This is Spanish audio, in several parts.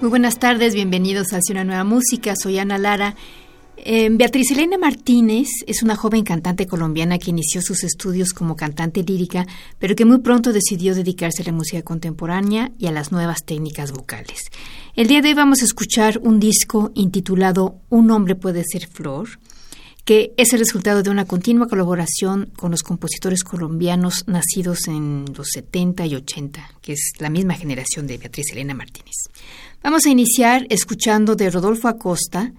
Muy buenas tardes, bienvenidos a Hacia una nueva música. Soy Ana Lara. Eh, Beatriz Elena Martínez es una joven cantante colombiana que inició sus estudios como cantante lírica, pero que muy pronto decidió dedicarse a la música contemporánea y a las nuevas técnicas vocales. El día de hoy vamos a escuchar un disco intitulado Un hombre puede ser flor, que es el resultado de una continua colaboración con los compositores colombianos nacidos en los 70 y 80, que es la misma generación de Beatriz Elena Martínez. Vamos a iniciar escuchando de Rodolfo Acosta,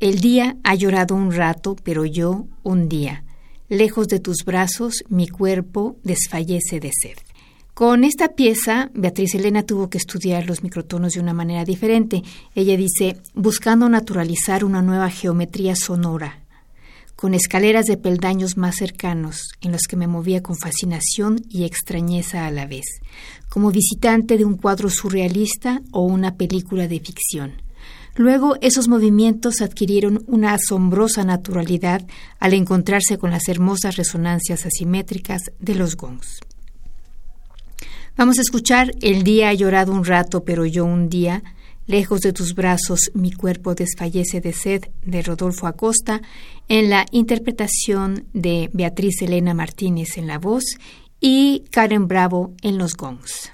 El día ha llorado un rato, pero yo un día. Lejos de tus brazos, mi cuerpo desfallece de sed. Con esta pieza, Beatriz Elena tuvo que estudiar los microtonos de una manera diferente. Ella dice, buscando naturalizar una nueva geometría sonora, con escaleras de peldaños más cercanos, en los que me movía con fascinación y extrañeza a la vez, como visitante de un cuadro surrealista o una película de ficción. Luego esos movimientos adquirieron una asombrosa naturalidad al encontrarse con las hermosas resonancias asimétricas de los gongs. Vamos a escuchar El día ha llorado un rato, pero yo un día, Lejos de tus brazos mi cuerpo desfallece de sed de Rodolfo Acosta en la interpretación de Beatriz Elena Martínez en la voz y Karen Bravo en los gongs.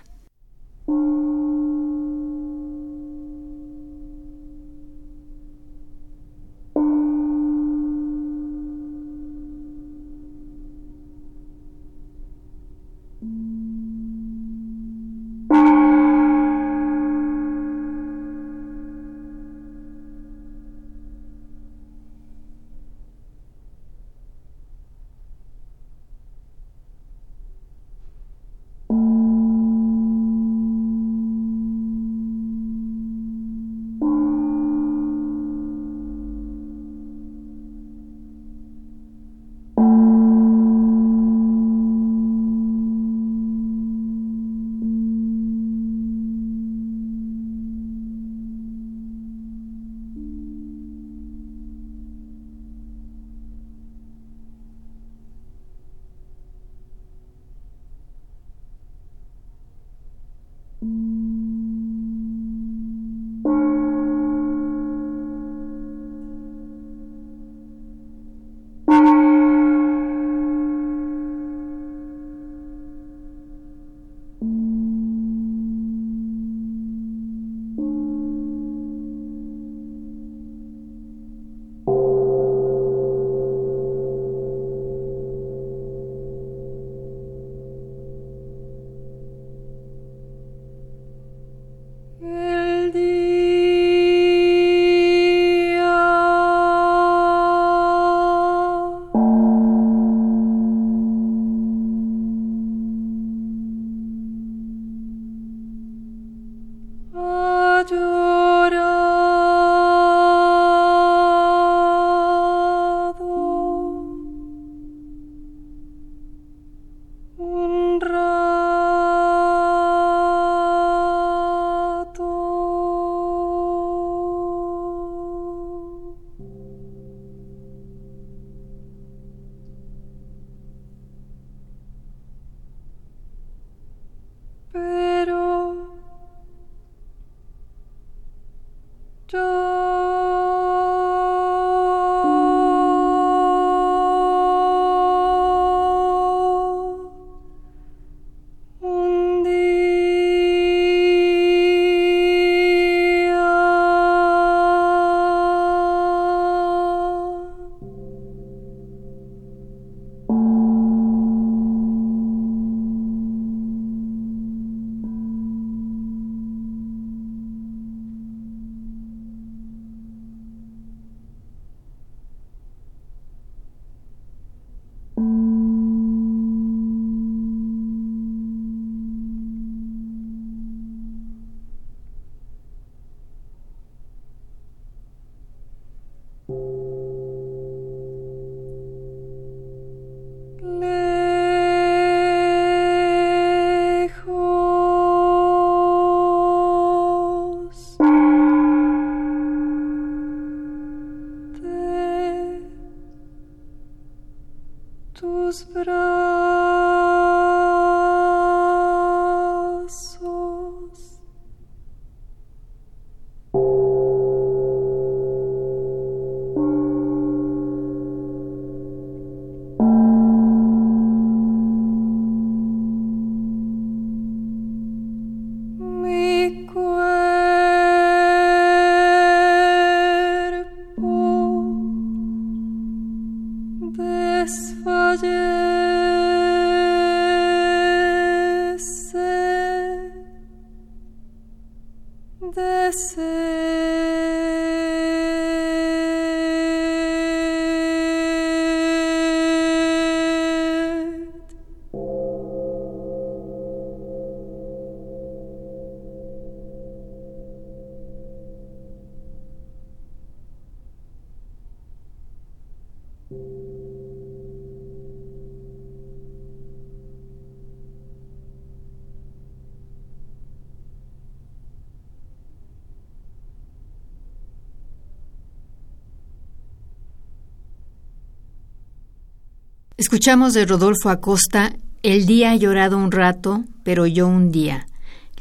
Escuchamos de Rodolfo Acosta, El día ha llorado un rato, pero yo un día.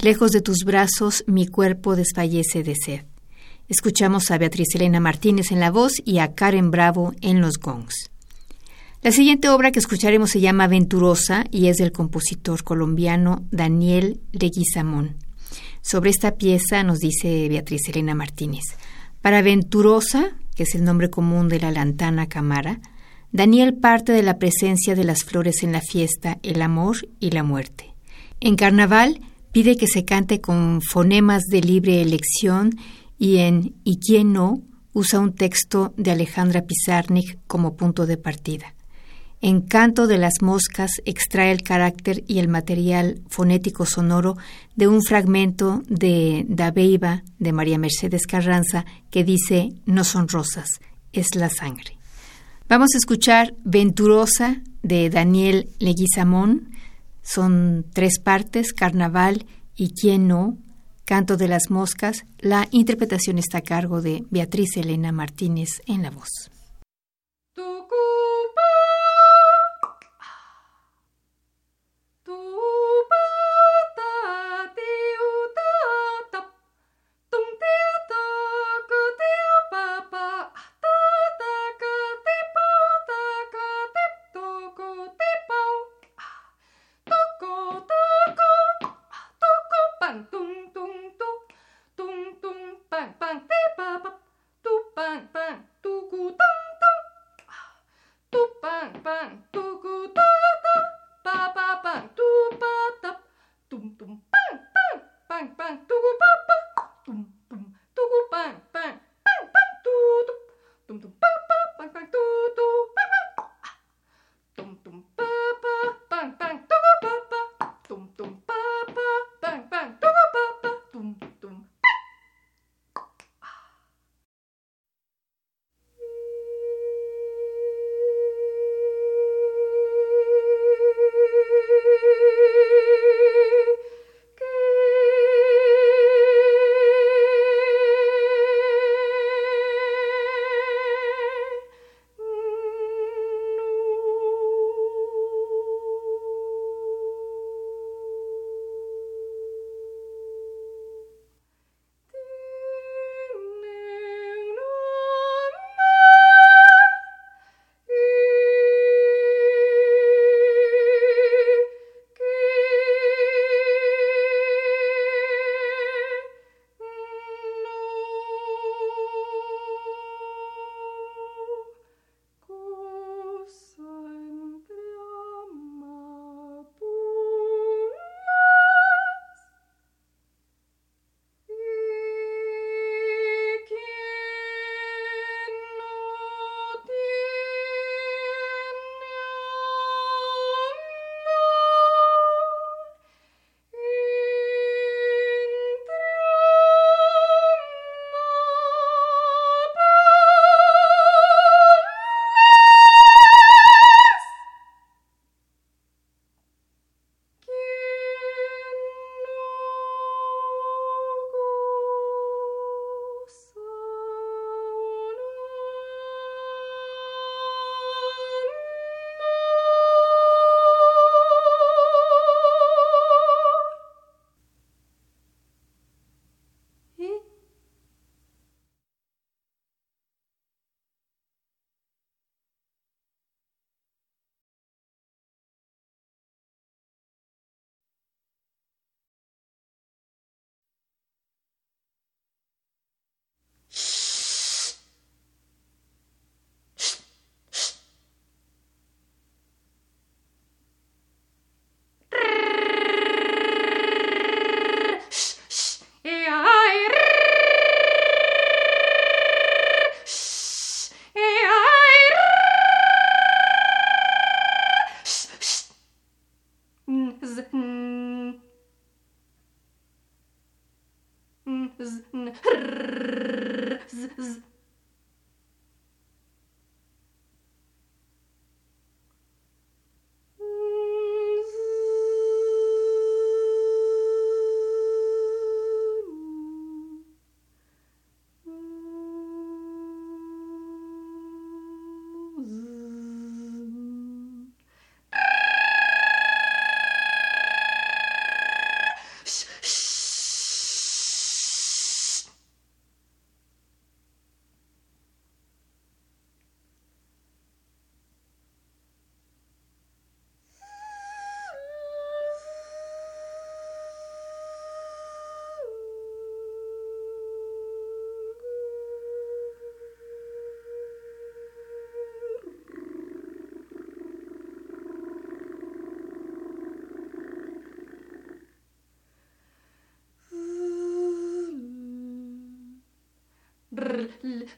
Lejos de tus brazos mi cuerpo desfallece de sed. Escuchamos a Beatriz Elena Martínez en la voz y a Karen Bravo en los gongs. La siguiente obra que escucharemos se llama Venturosa y es del compositor colombiano Daniel Leguizamón. Sobre esta pieza nos dice Beatriz Elena Martínez. Para Venturosa, que es el nombre común de la lantana camara, Daniel parte de la presencia de las flores en la fiesta, el amor y la muerte. En carnaval pide que se cante con fonemas de libre elección y en ¿Y quién no? usa un texto de Alejandra Pizarnik como punto de partida. En Canto de las Moscas extrae el carácter y el material fonético sonoro de un fragmento de Da Beiba de María Mercedes Carranza que dice No son rosas, es la sangre. Vamos a escuchar Venturosa de Daniel Leguizamón. Son tres partes, Carnaval y Quién no, Canto de las Moscas. La interpretación está a cargo de Beatriz Elena Martínez en la voz.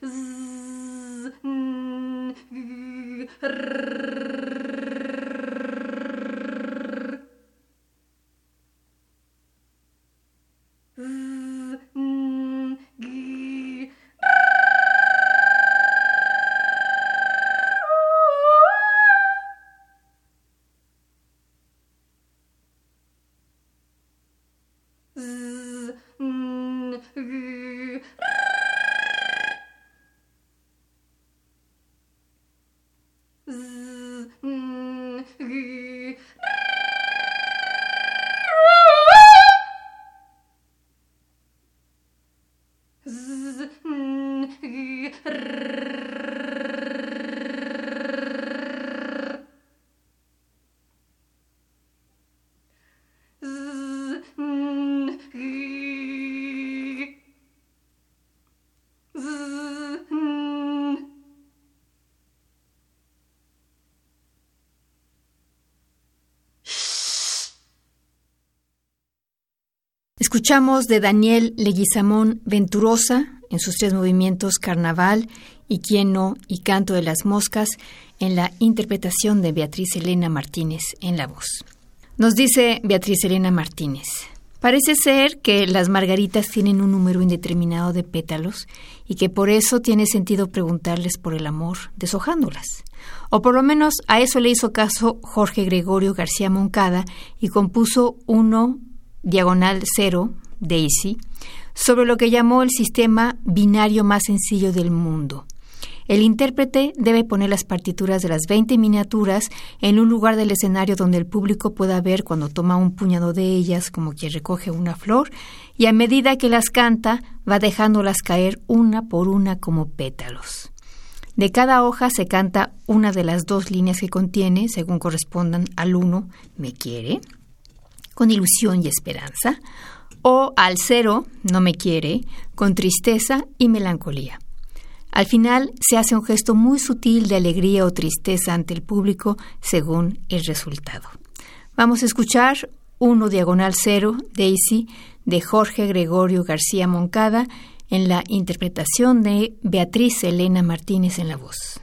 z Escuchamos de Daniel Leguizamón Venturosa en sus tres movimientos Carnaval y Quién no y Canto de las Moscas en la interpretación de Beatriz Elena Martínez en la voz. Nos dice Beatriz Elena Martínez. Parece ser que las margaritas tienen un número indeterminado de pétalos y que por eso tiene sentido preguntarles por el amor deshojándolas. O por lo menos a eso le hizo caso Jorge Gregorio García Moncada y compuso uno diagonal cero, Daisy, sobre lo que llamó el sistema binario más sencillo del mundo. El intérprete debe poner las partituras de las 20 miniaturas en un lugar del escenario donde el público pueda ver cuando toma un puñado de ellas como quien recoge una flor y a medida que las canta va dejándolas caer una por una como pétalos. De cada hoja se canta una de las dos líneas que contiene, según correspondan al uno, me quiere, con ilusión y esperanza, o al cero, no me quiere, con tristeza y melancolía. Al final se hace un gesto muy sutil de alegría o tristeza ante el público según el resultado. Vamos a escuchar uno diagonal cero, Daisy, de Jorge Gregorio García Moncada, en la interpretación de Beatriz Elena Martínez en la voz.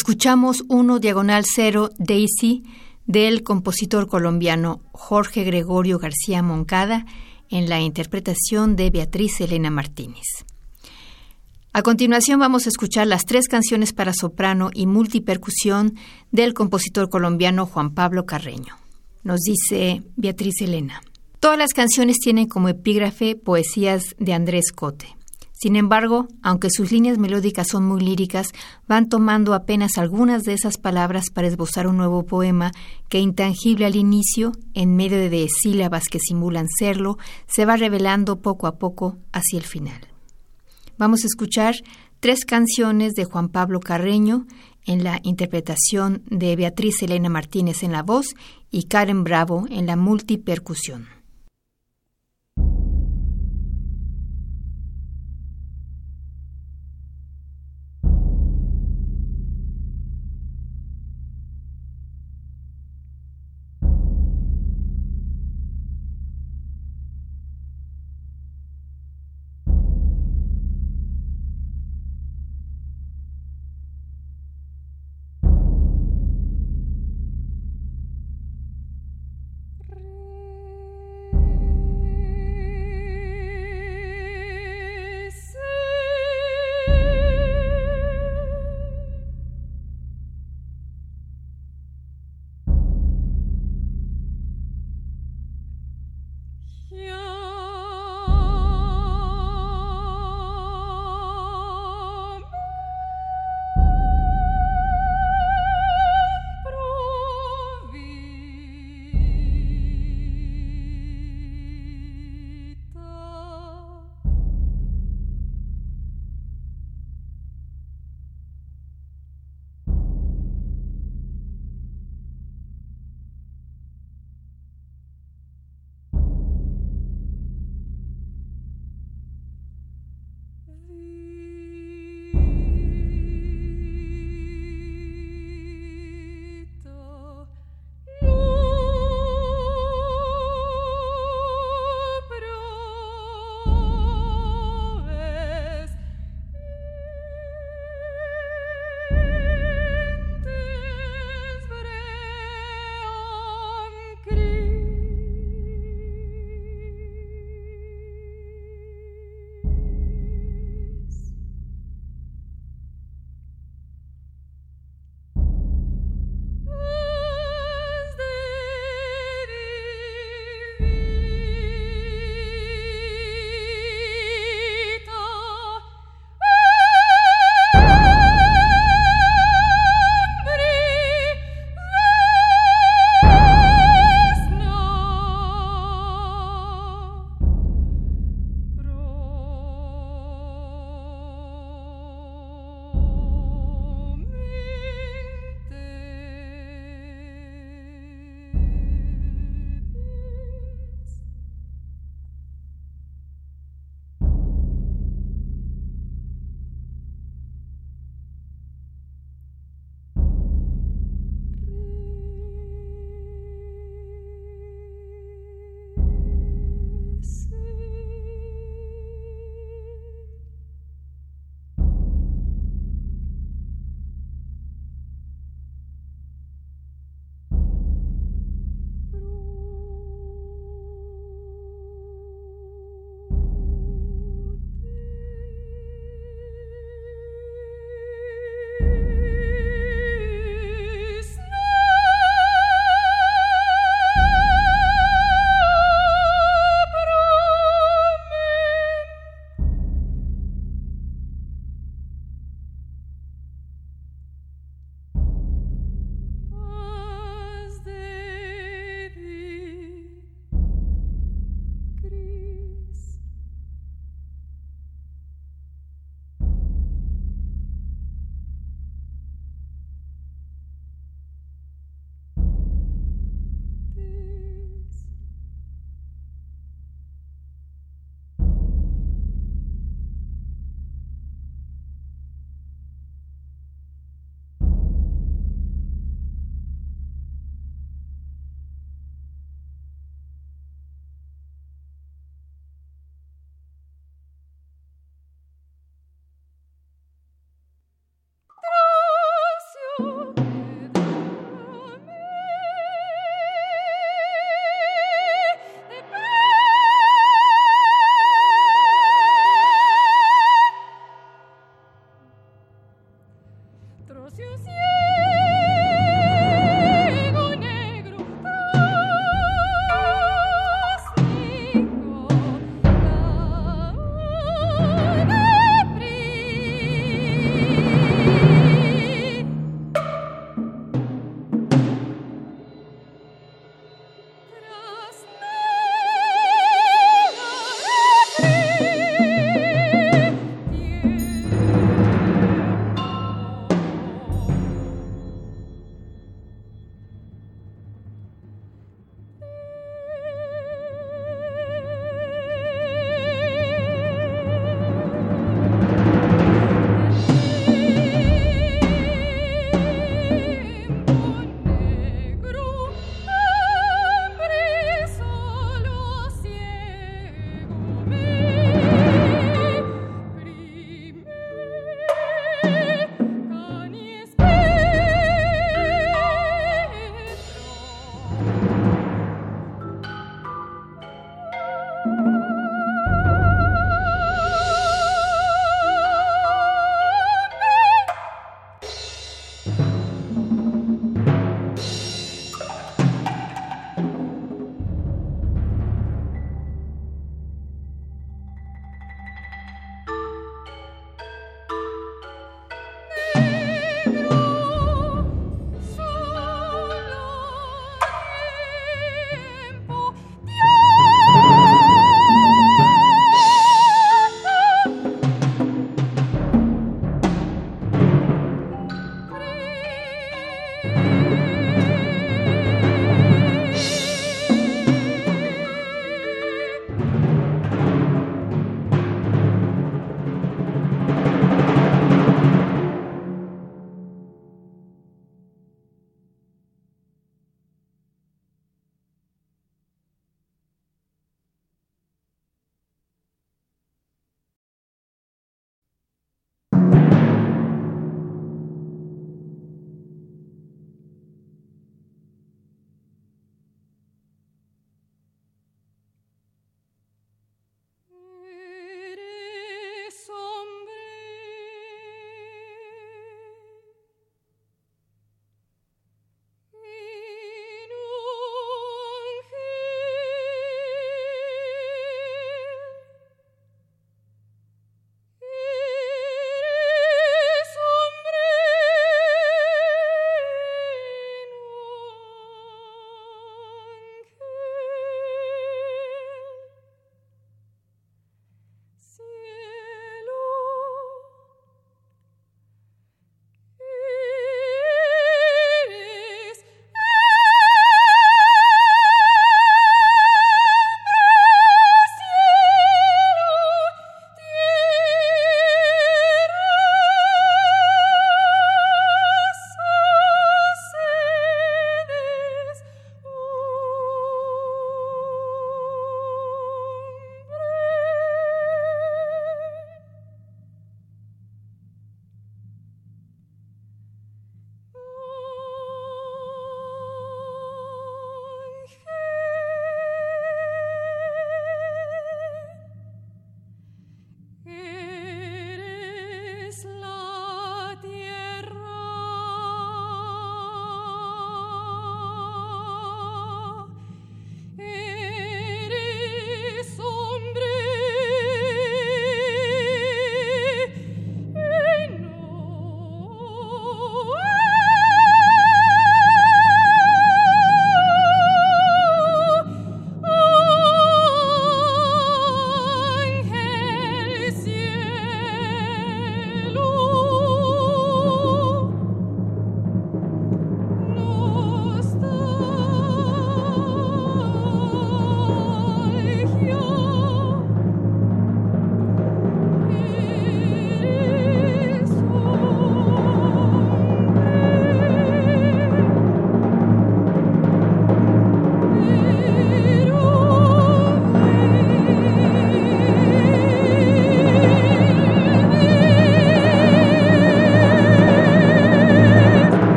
Escuchamos uno diagonal cero Daisy del compositor colombiano Jorge Gregorio García Moncada en la interpretación de Beatriz Elena Martínez. A continuación vamos a escuchar las tres canciones para soprano y multipercusión del compositor colombiano Juan Pablo Carreño. Nos dice Beatriz Elena. Todas las canciones tienen como epígrafe poesías de Andrés Cote. Sin embargo, aunque sus líneas melódicas son muy líricas, van tomando apenas algunas de esas palabras para esbozar un nuevo poema que, intangible al inicio, en medio de sílabas que simulan serlo, se va revelando poco a poco hacia el final. Vamos a escuchar tres canciones de Juan Pablo Carreño en la interpretación de Beatriz Elena Martínez en la voz y Karen Bravo en la multipercusión.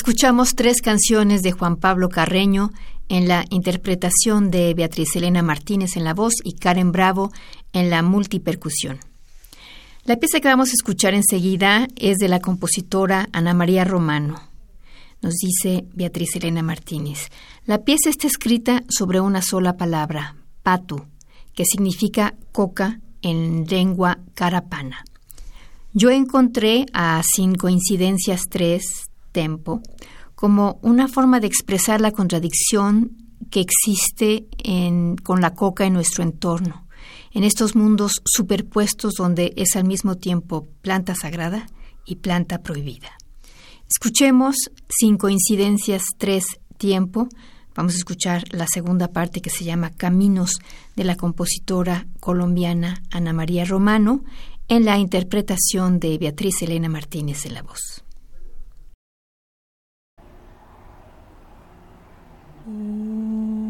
Escuchamos tres canciones de Juan Pablo Carreño en la interpretación de Beatriz Elena Martínez en la voz y Karen Bravo en la multipercusión. La pieza que vamos a escuchar enseguida es de la compositora Ana María Romano. Nos dice Beatriz Elena Martínez. La pieza está escrita sobre una sola palabra, patu, que significa coca en lengua carapana. Yo encontré a Sin Coincidencias 3, Tempo, como una forma de expresar la contradicción que existe con la coca en nuestro entorno en estos mundos superpuestos donde es al mismo tiempo planta sagrada y planta prohibida. Escuchemos, sin coincidencias, tres tiempo. Vamos a escuchar la segunda parte que se llama Caminos de la compositora colombiana Ana María Romano en la interpretación de Beatriz Elena Martínez en la voz. うん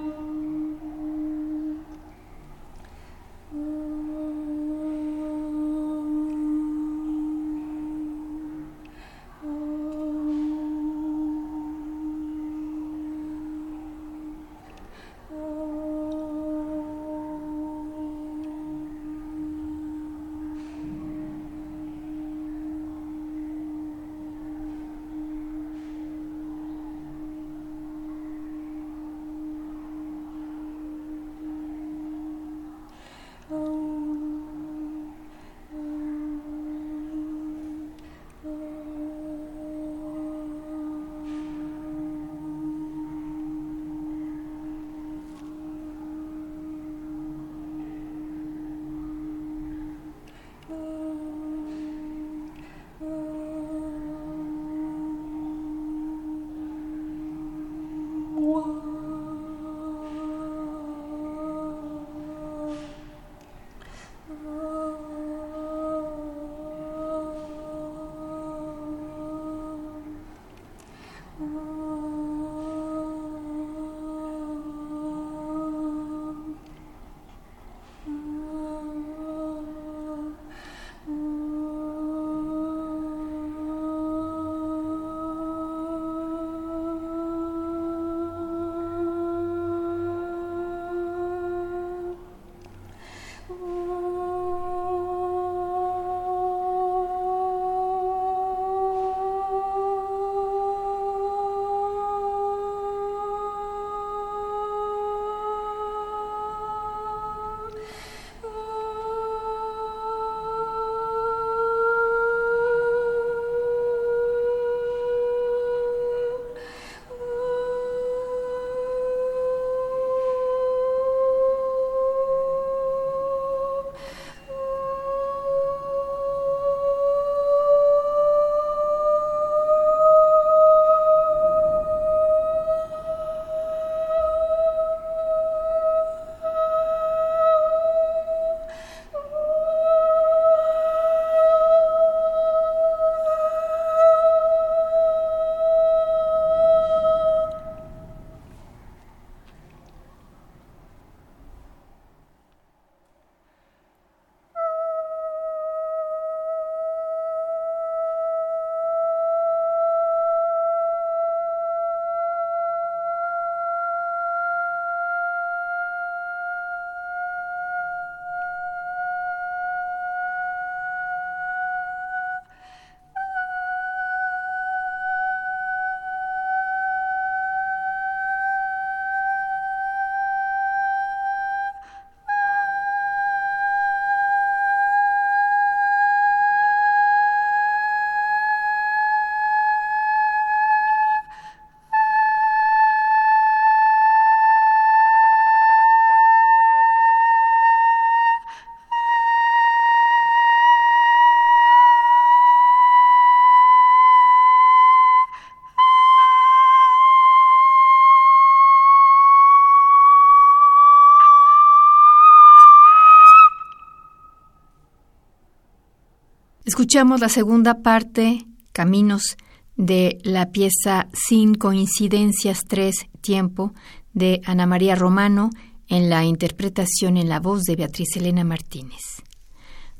Escuchamos la segunda parte, Caminos, de la pieza Sin Coincidencias 3, Tiempo, de Ana María Romano, en la interpretación en la voz de Beatriz Elena Martínez.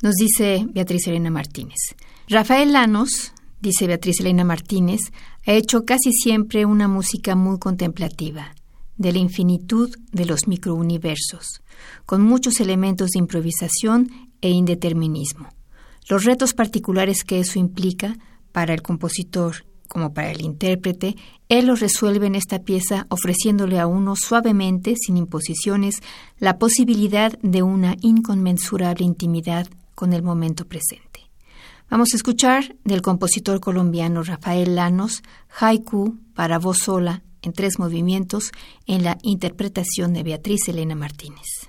Nos dice Beatriz Elena Martínez. Rafael Lanos, dice Beatriz Elena Martínez, ha hecho casi siempre una música muy contemplativa, de la infinitud de los microuniversos, con muchos elementos de improvisación e indeterminismo. Los retos particulares que eso implica para el compositor como para el intérprete, él los resuelve en esta pieza ofreciéndole a uno suavemente, sin imposiciones, la posibilidad de una inconmensurable intimidad con el momento presente. Vamos a escuchar del compositor colombiano Rafael Lanos, Haiku para voz sola en tres movimientos en la interpretación de Beatriz Elena Martínez.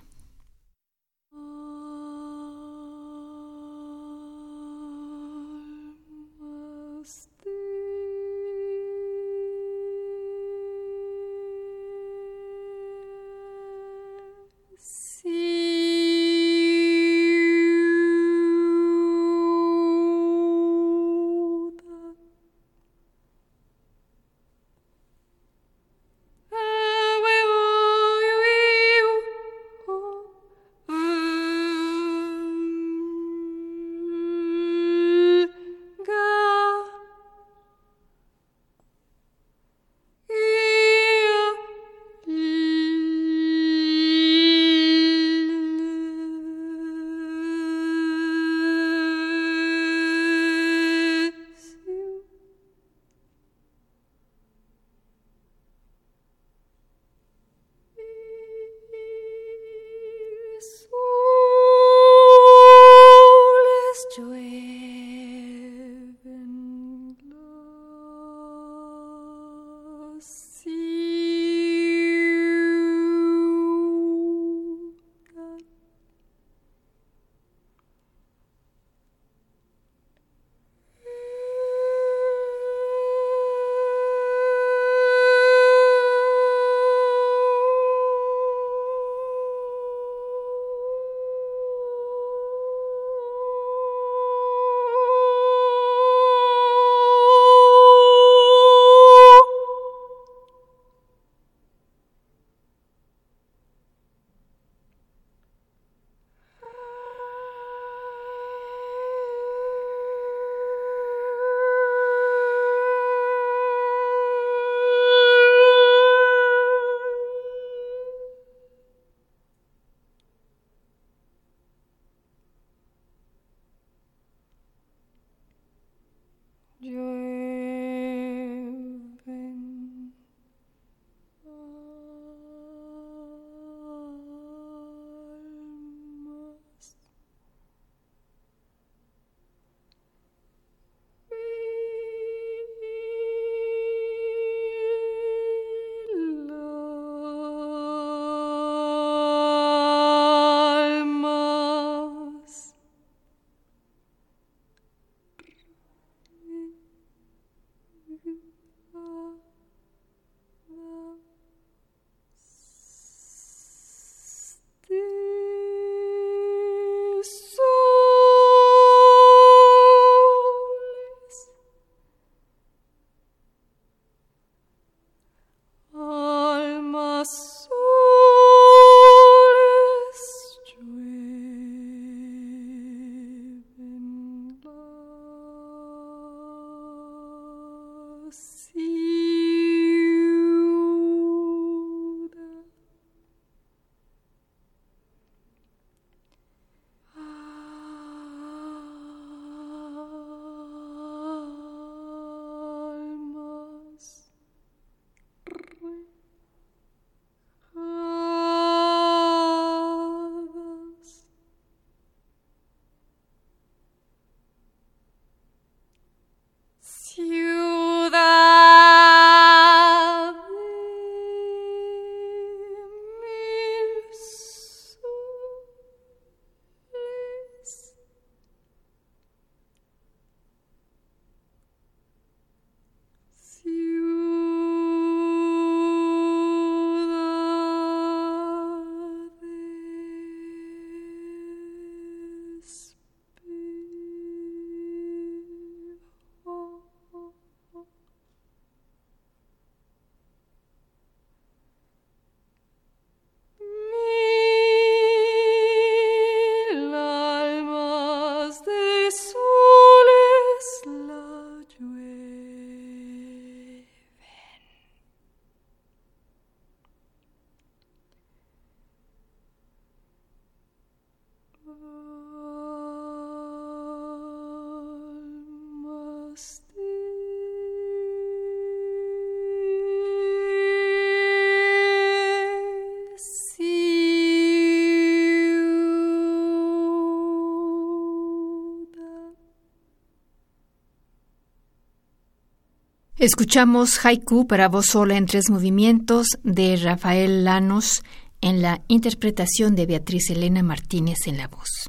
Escuchamos Haiku para voz sola en tres movimientos de Rafael Lanos en la interpretación de Beatriz Elena Martínez en la voz.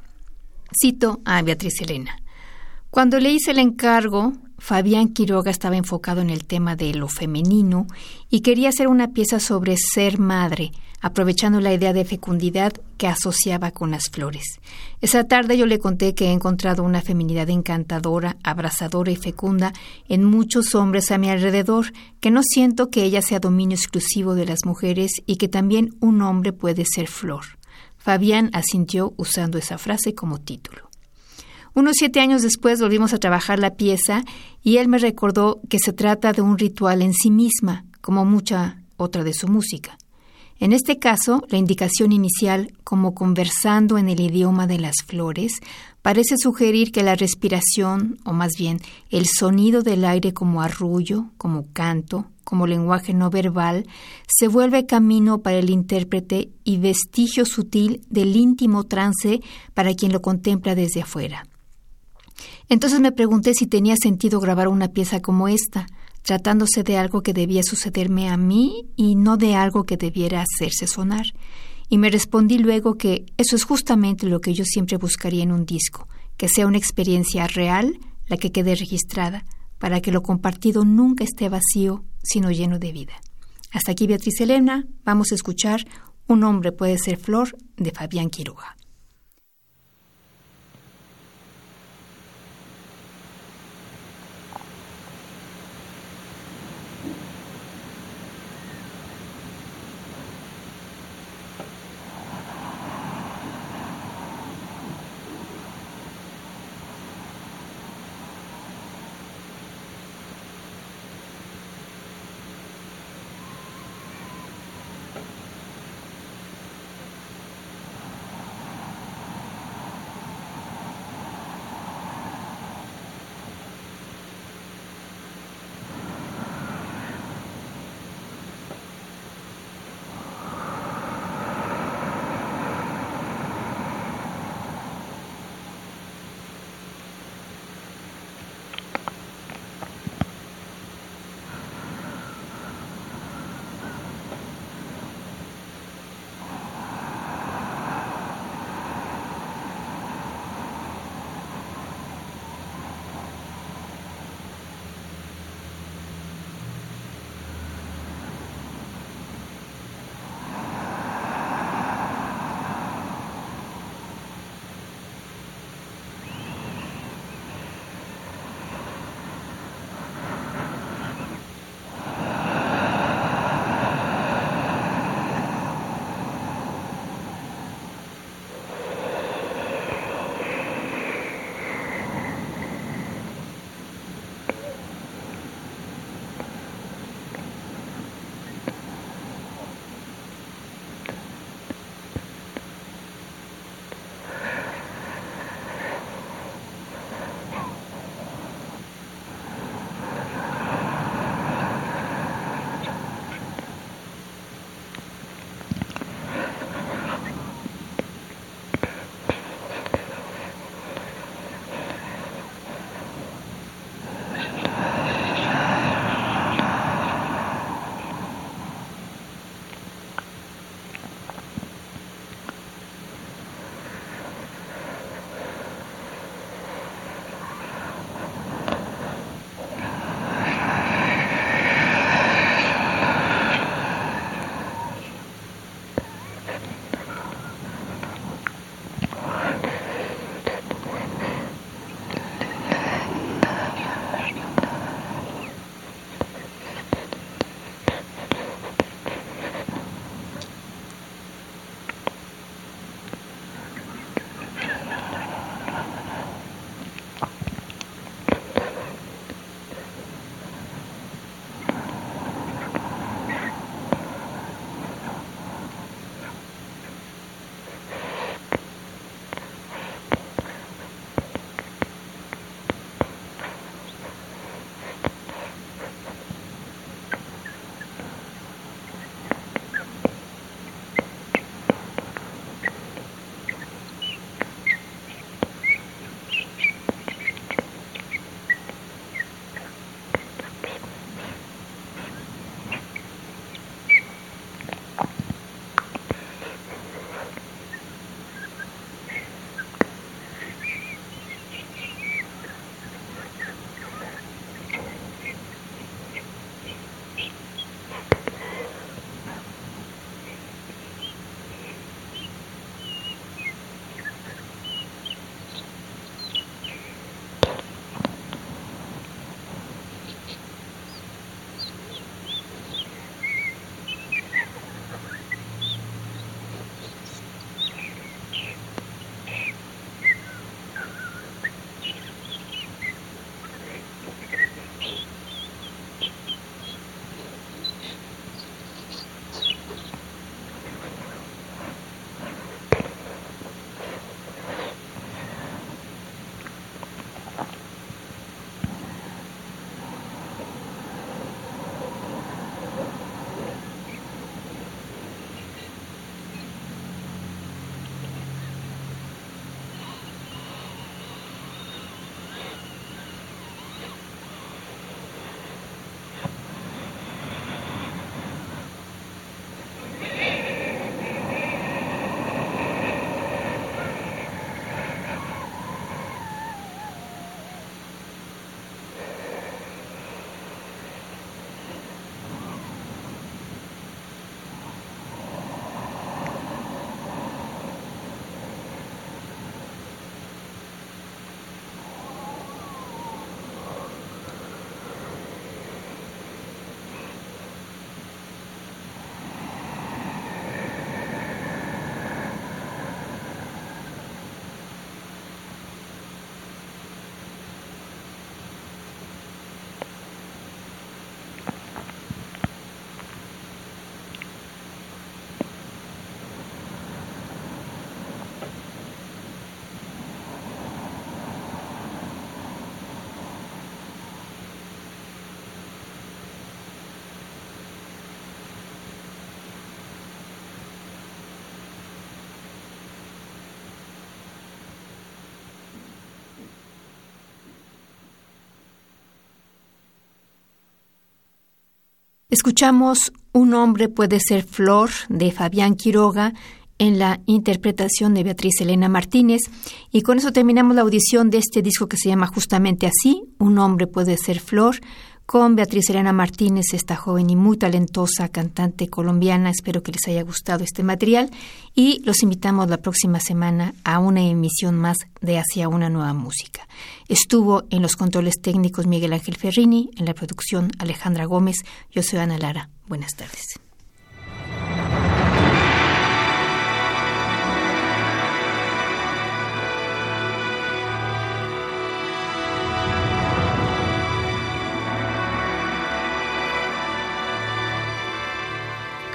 Cito a Beatriz Elena. Cuando le hice el encargo, Fabián Quiroga estaba enfocado en el tema de lo femenino y quería hacer una pieza sobre ser madre, aprovechando la idea de fecundidad que asociaba con las flores. Esa tarde yo le conté que he encontrado una feminidad encantadora, abrazadora y fecunda en muchos hombres a mi alrededor, que no siento que ella sea dominio exclusivo de las mujeres y que también un hombre puede ser flor. Fabián asintió usando esa frase como título. Unos siete años después volvimos a trabajar la pieza y él me recordó que se trata de un ritual en sí misma, como mucha otra de su música. En este caso, la indicación inicial, como conversando en el idioma de las flores, parece sugerir que la respiración, o más bien el sonido del aire como arrullo, como canto, como lenguaje no verbal, se vuelve camino para el intérprete y vestigio sutil del íntimo trance para quien lo contempla desde afuera. Entonces me pregunté si tenía sentido grabar una pieza como esta, tratándose de algo que debía sucederme a mí y no de algo que debiera hacerse sonar. Y me respondí luego que eso es justamente lo que yo siempre buscaría en un disco, que sea una experiencia real la que quede registrada, para que lo compartido nunca esté vacío, sino lleno de vida. Hasta aquí Beatriz Elena, vamos a escuchar Un hombre puede ser flor de Fabián Quiroga. Escuchamos Un hombre puede ser flor de Fabián Quiroga en la interpretación de Beatriz Elena Martínez. Y con eso terminamos la audición de este disco que se llama justamente así, Un hombre puede ser flor, con Beatriz Elena Martínez, esta joven y muy talentosa cantante colombiana. Espero que les haya gustado este material y los invitamos la próxima semana a una emisión más de Hacia una nueva música. Estuvo en los controles técnicos Miguel Ángel Ferrini, en la producción Alejandra Gómez. Yo soy Ana Lara. Buenas tardes.